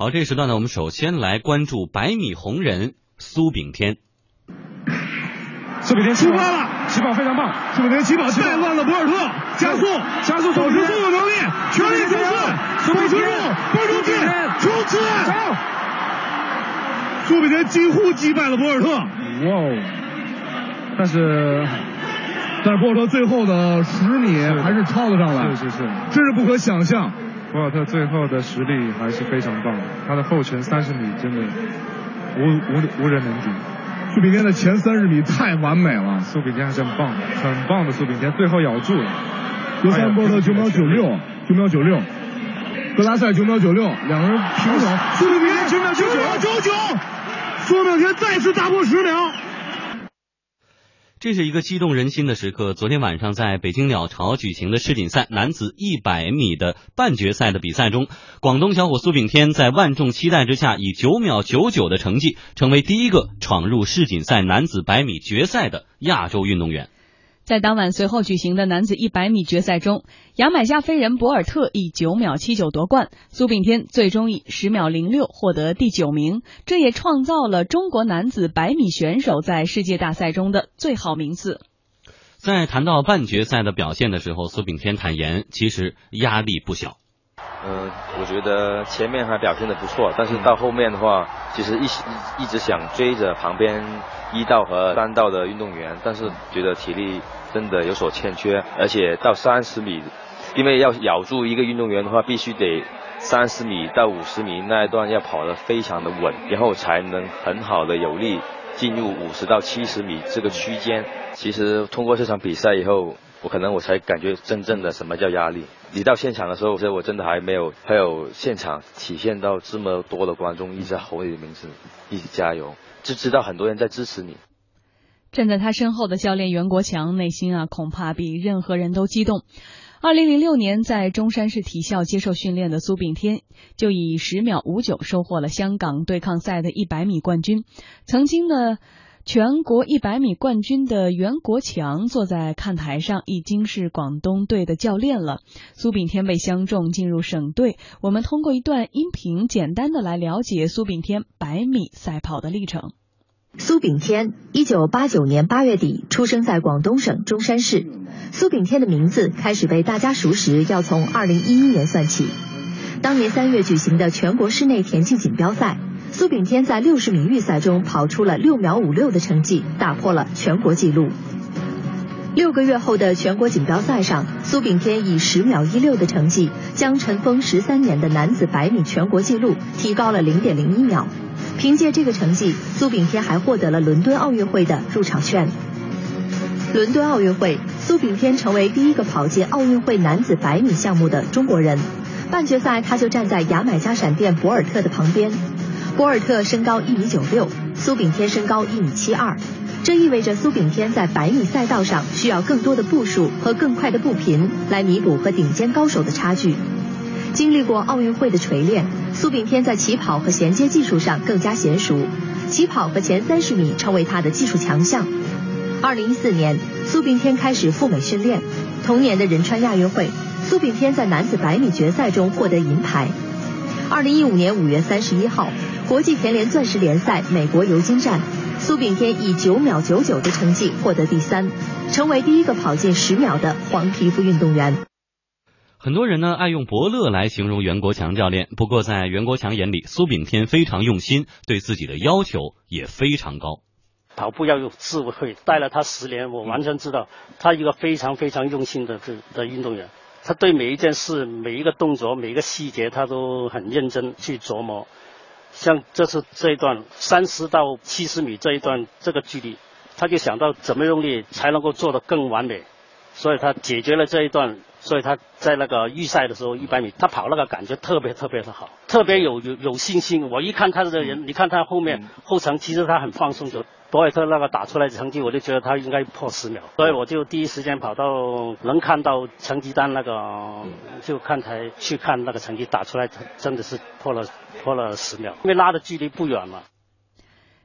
好，这个时段呢，我们首先来关注百米红人苏炳添。苏炳添出发了，起跑非常棒。苏炳添起跑带乱了博尔特，加速，加速，保持所有能力，全力冲刺，保持住，保住劲，冲刺！苏炳添几乎击败了博尔特。哇哦！但是，但是博尔特最后的十米还是超了上来，是是是，真是不可想象。博尔特最后的实力还是非常棒，他的后程三十米真的无无无人能敌。苏炳添的前三十米太完美了，苏炳添还是很棒，很棒的苏炳添，最后咬住了。尤塞博尔特九秒九六，九秒九六，格拉塞九秒九六，两个人平手。苏炳添九秒九九九，苏炳添再次打破十秒。这是一个激动人心的时刻。昨天晚上在北京鸟巢举行的世锦赛男子一百米的半决赛的比赛中，广东小伙苏炳添在万众期待之下，以九秒九九的成绩，成为第一个闯入世锦赛男子百米决赛的亚洲运动员。在当晚随后举行的男子一百米决赛中，牙买加飞人博尔特以九秒七九夺冠，苏炳添最终以十秒零六获得第九名，这也创造了中国男子百米选手在世界大赛中的最好名次。在谈到半决赛的表现的时候，苏炳添坦言，其实压力不小。嗯，我觉得前面还表现的不错，但是到后面的话，其实一一直想追着旁边一道和三道的运动员，但是觉得体力。真的有所欠缺，而且到三十米，因为要咬住一个运动员的话，必须得三十米到五十米那一段要跑得非常的稳，然后才能很好的有力进入五十到七十米这个区间。其实通过这场比赛以后，我可能我才感觉真正的什么叫压力。你到现场的时候，其实我真的还没有，还有现场体现到这么多的观众一直吼你的名字，一起加油，就知道很多人在支持你。站在他身后的教练袁国强内心啊，恐怕比任何人都激动。二零零六年在中山市体校接受训练的苏炳添，就以十秒五九收获了香港对抗赛的一百米冠军。曾经呢，全国一百米冠军的袁国强坐在看台上，已经是广东队的教练了。苏炳添被相中进入省队。我们通过一段音频，简单的来了解苏炳添百米赛跑的历程。苏炳添，一九八九年八月底出生在广东省中山市。苏炳添的名字开始被大家熟识，要从二零一一年算起。当年三月举行的全国室内田径锦标赛，苏炳添在六十米预赛中跑出了六秒五六的成绩，打破了全国纪录。六个月后的全国锦标赛上，苏炳添以十秒一六的成绩，将尘封十三年的男子百米全国纪录提高了零点零一秒。凭借这个成绩，苏炳添还获得了伦敦奥运会的入场券。伦敦奥运会，苏炳添成为第一个跑进奥运会男子百米项目的中国人。半决赛，他就站在牙买加闪电博尔特的旁边。博尔特身高一米九六，苏炳添身高一米七二，这意味着苏炳添在百米赛道上需要更多的步数和更快的步频来弥补和顶尖高手的差距。经历过奥运会的锤炼，苏炳添在起跑和衔接技术上更加娴熟，起跑和前三十米成为他的技术强项。二零一四年，苏炳添开始赴美训练。同年的仁川亚运会，苏炳添在男子百米决赛中获得银牌。二零一五年五月三十一号，国际田联钻石联赛美国尤金站，苏炳添以九秒九九的成绩获得第三，成为第一个跑进十秒的黄皮肤运动员。很多人呢爱用伯乐来形容袁国强教练，不过在袁国强眼里，苏炳添非常用心，对自己的要求也非常高。跑步要有智慧，带了他十年，我完全知道他一个非常非常用心的这的运动员。他对每一件事、每一个动作、每一个细节，他都很认真去琢磨。像这次这一段三十到七十米这一段这个距离，他就想到怎么用力才能够做得更完美，所以他解决了这一段。所以他在那个预赛的时候，一百米他跑那个感觉特别特别的好，特别有有有信心。我一看他这个人，你看他后面后程，其实他很放松。就博尔特那个打出来的成绩，我就觉得他应该破十秒。所以我就第一时间跑到能看到成绩单那个，就看台去看那个成绩打出来，真的是破了破了十秒，因为拉的距离不远嘛。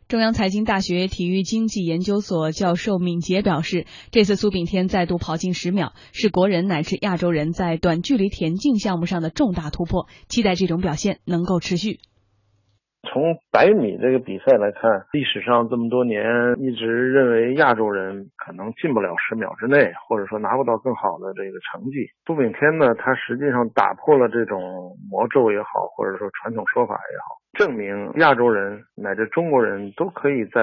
中央财经大学体育经济研究所教授敏捷表示，这次苏炳添再度跑进十秒，是国人乃至亚洲人在短距离田径项目上的重大突破，期待这种表现能够持续。从百米这个比赛来看，历史上这么多年一直认为亚洲人可能进不了十秒之内，或者说拿不到更好的这个成绩。苏炳添呢，他实际上打破了这种魔咒也好，或者说传统说法也好，证明亚洲人乃至中国人都可以在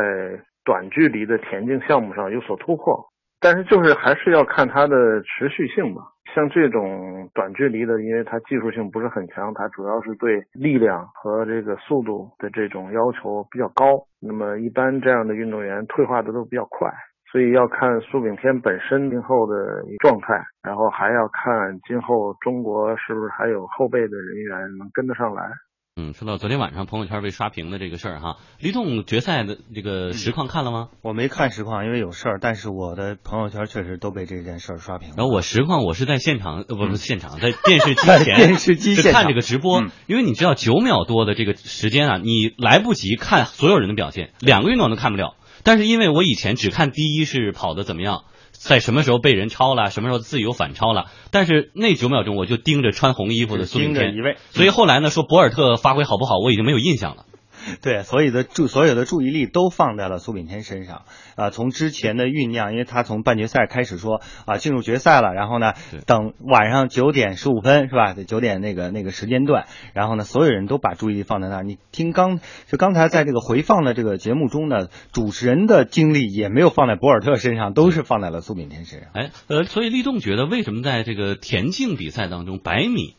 短距离的田径项目上有所突破。但是就是还是要看它的持续性吧。像这种短距离的，因为它技术性不是很强，它主要是对力量和这个速度的这种要求比较高。那么一般这样的运动员退化的都比较快，所以要看苏炳添本身今后的状态，然后还要看今后中国是不是还有后备的人员能跟得上来。嗯，说到昨天晚上朋友圈被刷屏的这个事儿哈，李栋决赛的这个实况看了吗？我没看实况，因为有事儿。但是我的朋友圈确实都被这件事儿刷屏了。然后我实况我是在现场，呃，不是现场，在电视机前，电视机前看这个直播。因为你知道九秒多的这个时间啊，你来不及看所有人的表现，两个运动都看不了。但是因为我以前只看第一是跑的怎么样。在什么时候被人超了？什么时候自由反超了？但是那九秒钟我就盯着穿红衣服的苏炳添，所以后来呢说博尔特发挥好不好，我已经没有印象了。对，所有的注所有的注意力都放在了苏炳添身上啊。从之前的酝酿，因为他从半决赛开始说啊进入决赛了，然后呢等晚上九点十五分是吧？九点那个那个时间段，然后呢所有人都把注意力放在那儿。你听刚就刚才在这个回放的这个节目中呢，主持人的精力也没有放在博尔特身上，都是放在了苏炳添身上。哎，呃，所以立栋觉得为什么在这个田径比赛当中，百米，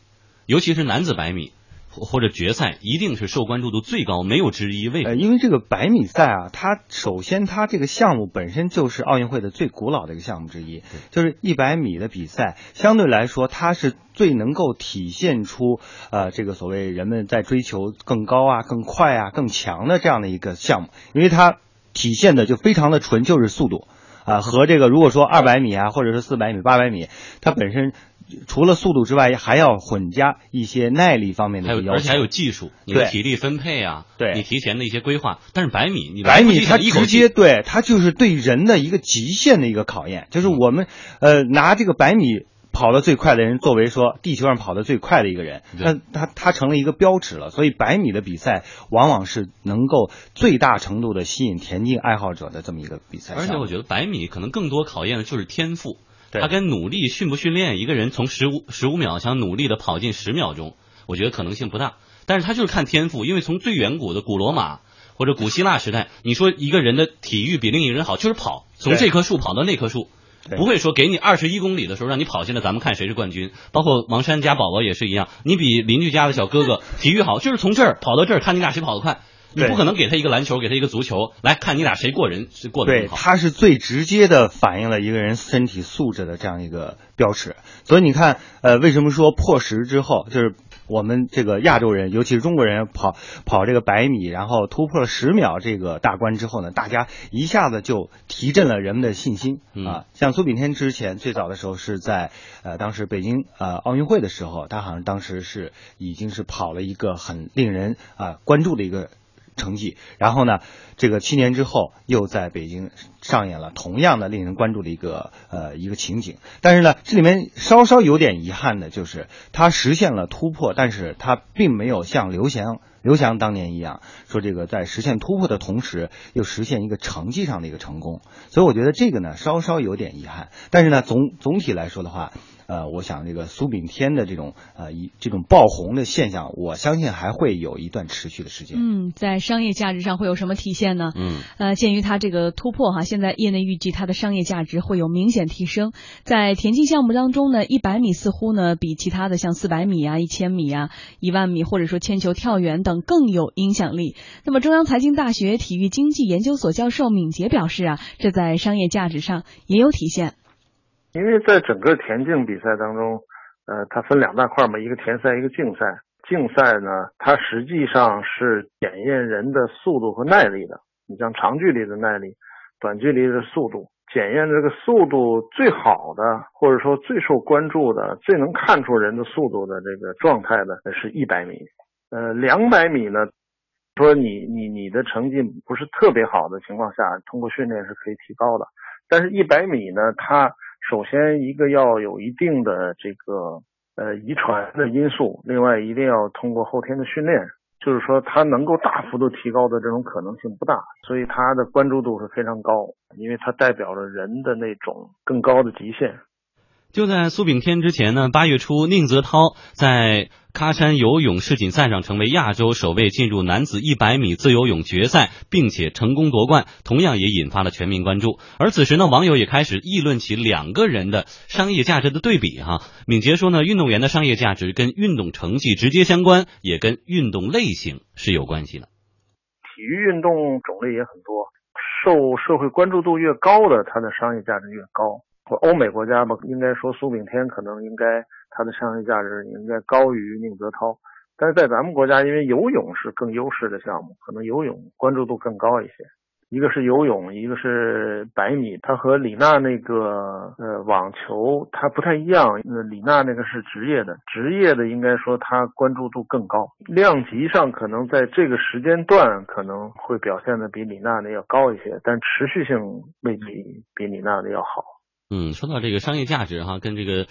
尤其是男子百米。或者决赛一定是受关注度最高，没有之一。为什么？因为这个百米赛啊，它首先它这个项目本身就是奥运会的最古老的一个项目之一，就是一百米的比赛，相对来说它是最能够体现出呃这个所谓人们在追求更高啊、更快啊、更强的这样的一个项目，因为它体现的就非常的纯，就是速度啊和这个如果说二百米啊，或者是四百米、八百米，它本身。除了速度之外，还要混加一些耐力方面的要求，而且还有技术，你的体力分配啊，对，你提前的一些规划。但是百米，你百米它直接对它就是对人的一个极限的一个考验，就是我们呃拿这个百米跑得最快的人作为说地球上跑得最快的一个人，那他他成了一个标尺了。所以百米的比赛往往是能够最大程度的吸引田径爱好者的这么一个比赛。而且我觉得百米可能更多考验的就是天赋。他跟努力训不训练，一个人从十五十五秒想努力的跑进十秒钟，我觉得可能性不大。但是他就是看天赋，因为从最远古的古罗马或者古希腊时代，你说一个人的体育比另一个人好，就是跑，从这棵树跑到那棵树，不会说给你二十一公里的时候让你跑进来，咱们看谁是冠军。包括王珊家宝宝也是一样，你比邻居家的小哥哥 体育好，就是从这儿跑到这儿，看你俩谁跑得快。你不可能给他一个篮球，给他一个足球，来看你俩谁过人，是过得更好。对，他是最直接的反映了一个人身体素质的这样一个标尺。所以你看，呃，为什么说破十之后，就是我们这个亚洲人，尤其是中国人跑跑这个百米，然后突破了十秒这个大关之后呢，大家一下子就提振了人们的信心啊。像苏炳添之前最早的时候是在呃当时北京呃奥运会的时候，他好像当时是已经是跑了一个很令人啊关注的一个。成绩，然后呢，这个七年之后又在北京上演了同样的令人关注的一个呃一个情景，但是呢，这里面稍稍有点遗憾的就是他实现了突破，但是他并没有像刘翔刘翔当年一样，说这个在实现突破的同时又实现一个成绩上的一个成功，所以我觉得这个呢稍稍有点遗憾，但是呢总总体来说的话。呃，我想这个苏炳添的这种呃一这种爆红的现象，我相信还会有一段持续的时间。嗯，在商业价值上会有什么体现呢？嗯，呃，鉴于它这个突破哈，现在业内预计它的商业价值会有明显提升。在田径项目当中呢，一百米似乎呢比其他的像四百米啊、一千米啊、一万米或者说铅球、跳远等更有影响力。那么，中央财经大学体育经济研究所教授敏捷表示啊，这在商业价值上也有体现。因为在整个田径比赛当中，呃，它分两大块嘛，一个田赛，一个竞赛。竞赛呢，它实际上是检验人的速度和耐力的。你像长距离的耐力，短距离的速度，检验这个速度最好的，或者说最受关注的、最能看出人的速度的这个状态的，是一百米。呃，两百米呢，说你你你的成绩不是特别好的情况下，通过训练是可以提高的。但是，一百米呢，它首先，一个要有一定的这个呃遗传的因素，另外一定要通过后天的训练就是说他能够大幅度提高的这种可能性不大，所以他的关注度是非常高，因为它代表着人的那种更高的极限。就在苏炳添之前呢，八月初，宁泽涛在喀山游泳世锦赛上成为亚洲首位进入男子一百米自由泳决赛，并且成功夺冠，同样也引发了全民关注。而此时呢，网友也开始议论起两个人的商业价值的对比哈。敏捷说呢，运动员的商业价值跟运动成绩直接相关，也跟运动类型是有关系的。体育运动种类也很多，受社会关注度越高的，它的商业价值越高。欧美国家吧，应该说苏炳添可能应该他的商业价值应该高于宁泽涛，但是在咱们国家，因为游泳是更优势的项目，可能游泳关注度更高一些。一个是游泳，一个是百米，它和李娜那个呃网球它不太一样。呃，李娜那个是职业的，职业的应该说它关注度更高，量级上可能在这个时间段可能会表现的比李娜的要高一些，但持续性未必比李娜的要好。嗯，说到这个商业价值哈，跟这个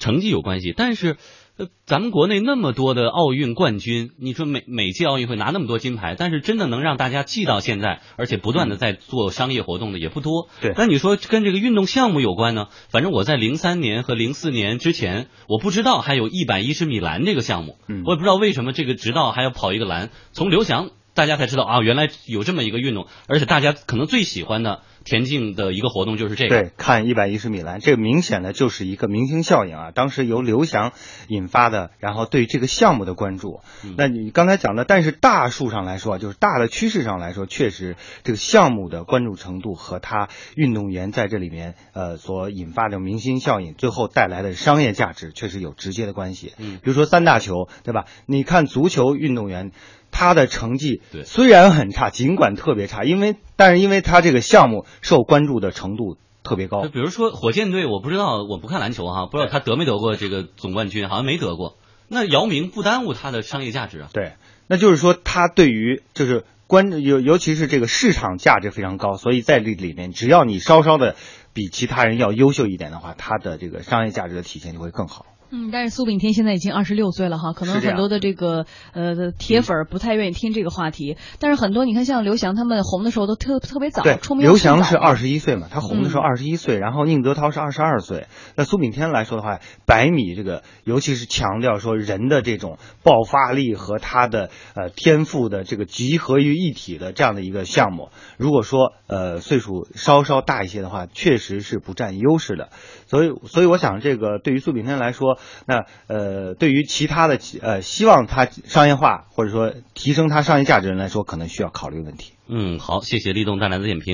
成绩有关系。但是，呃，咱们国内那么多的奥运冠军，你说每每届奥运会拿那么多金牌，但是真的能让大家记到现在，而且不断的在做商业活动的也不多。对。那你说跟这个运动项目有关呢？反正我在零三年和零四年之前，我不知道还有一百一十米栏这个项目，嗯，我也不知道为什么这个直到还要跑一个栏，从刘翔大家才知道啊，原来有这么一个运动，而且大家可能最喜欢的。田径的一个活动就是这个，对，看一百一十米栏，这个明显的就是一个明星效应啊！当时由刘翔引发的，然后对这个项目的关注。那你刚才讲的，但是大数上来说，就是大的趋势上来说，确实这个项目的关注程度和他运动员在这里面呃所引发的明星效应，最后带来的商业价值，确实有直接的关系。嗯，比如说三大球，对吧？你看足球运动员。他的成绩对虽然很差，尽管特别差，因为但是因为他这个项目受关注的程度特别高。比如说火箭队，我不知道，我不看篮球哈，不知道他得没得过这个总冠军，好像没得过。那姚明不耽误他的商业价值啊。对，那就是说他对于就是关尤尤其是这个市场价值非常高，所以在这里面，只要你稍稍的比其他人要优秀一点的话，他的这个商业价值的体现就会更好。嗯，但是苏炳添现在已经二十六岁了哈，可能很多的这个呃铁粉不太愿意听这个话题。但是很多你看，像刘翔他们红的时候都特特别早，出名刘翔是二十一岁嘛，他红的时候二十一岁，然后宁泽涛是二十二岁。那苏炳添来说的话，百米这个尤其是强调说人的这种爆发力和他的呃天赋的这个集合于一体的这样的一个项目，如果说呃岁数稍稍大一些的话，确实是不占优势的。所以，所以我想这个对于苏炳添来说。那呃，对于其他的呃，希望它商业化或者说提升它商业价值人来说，可能需要考虑问题。嗯，好，谢谢立栋带来的点评。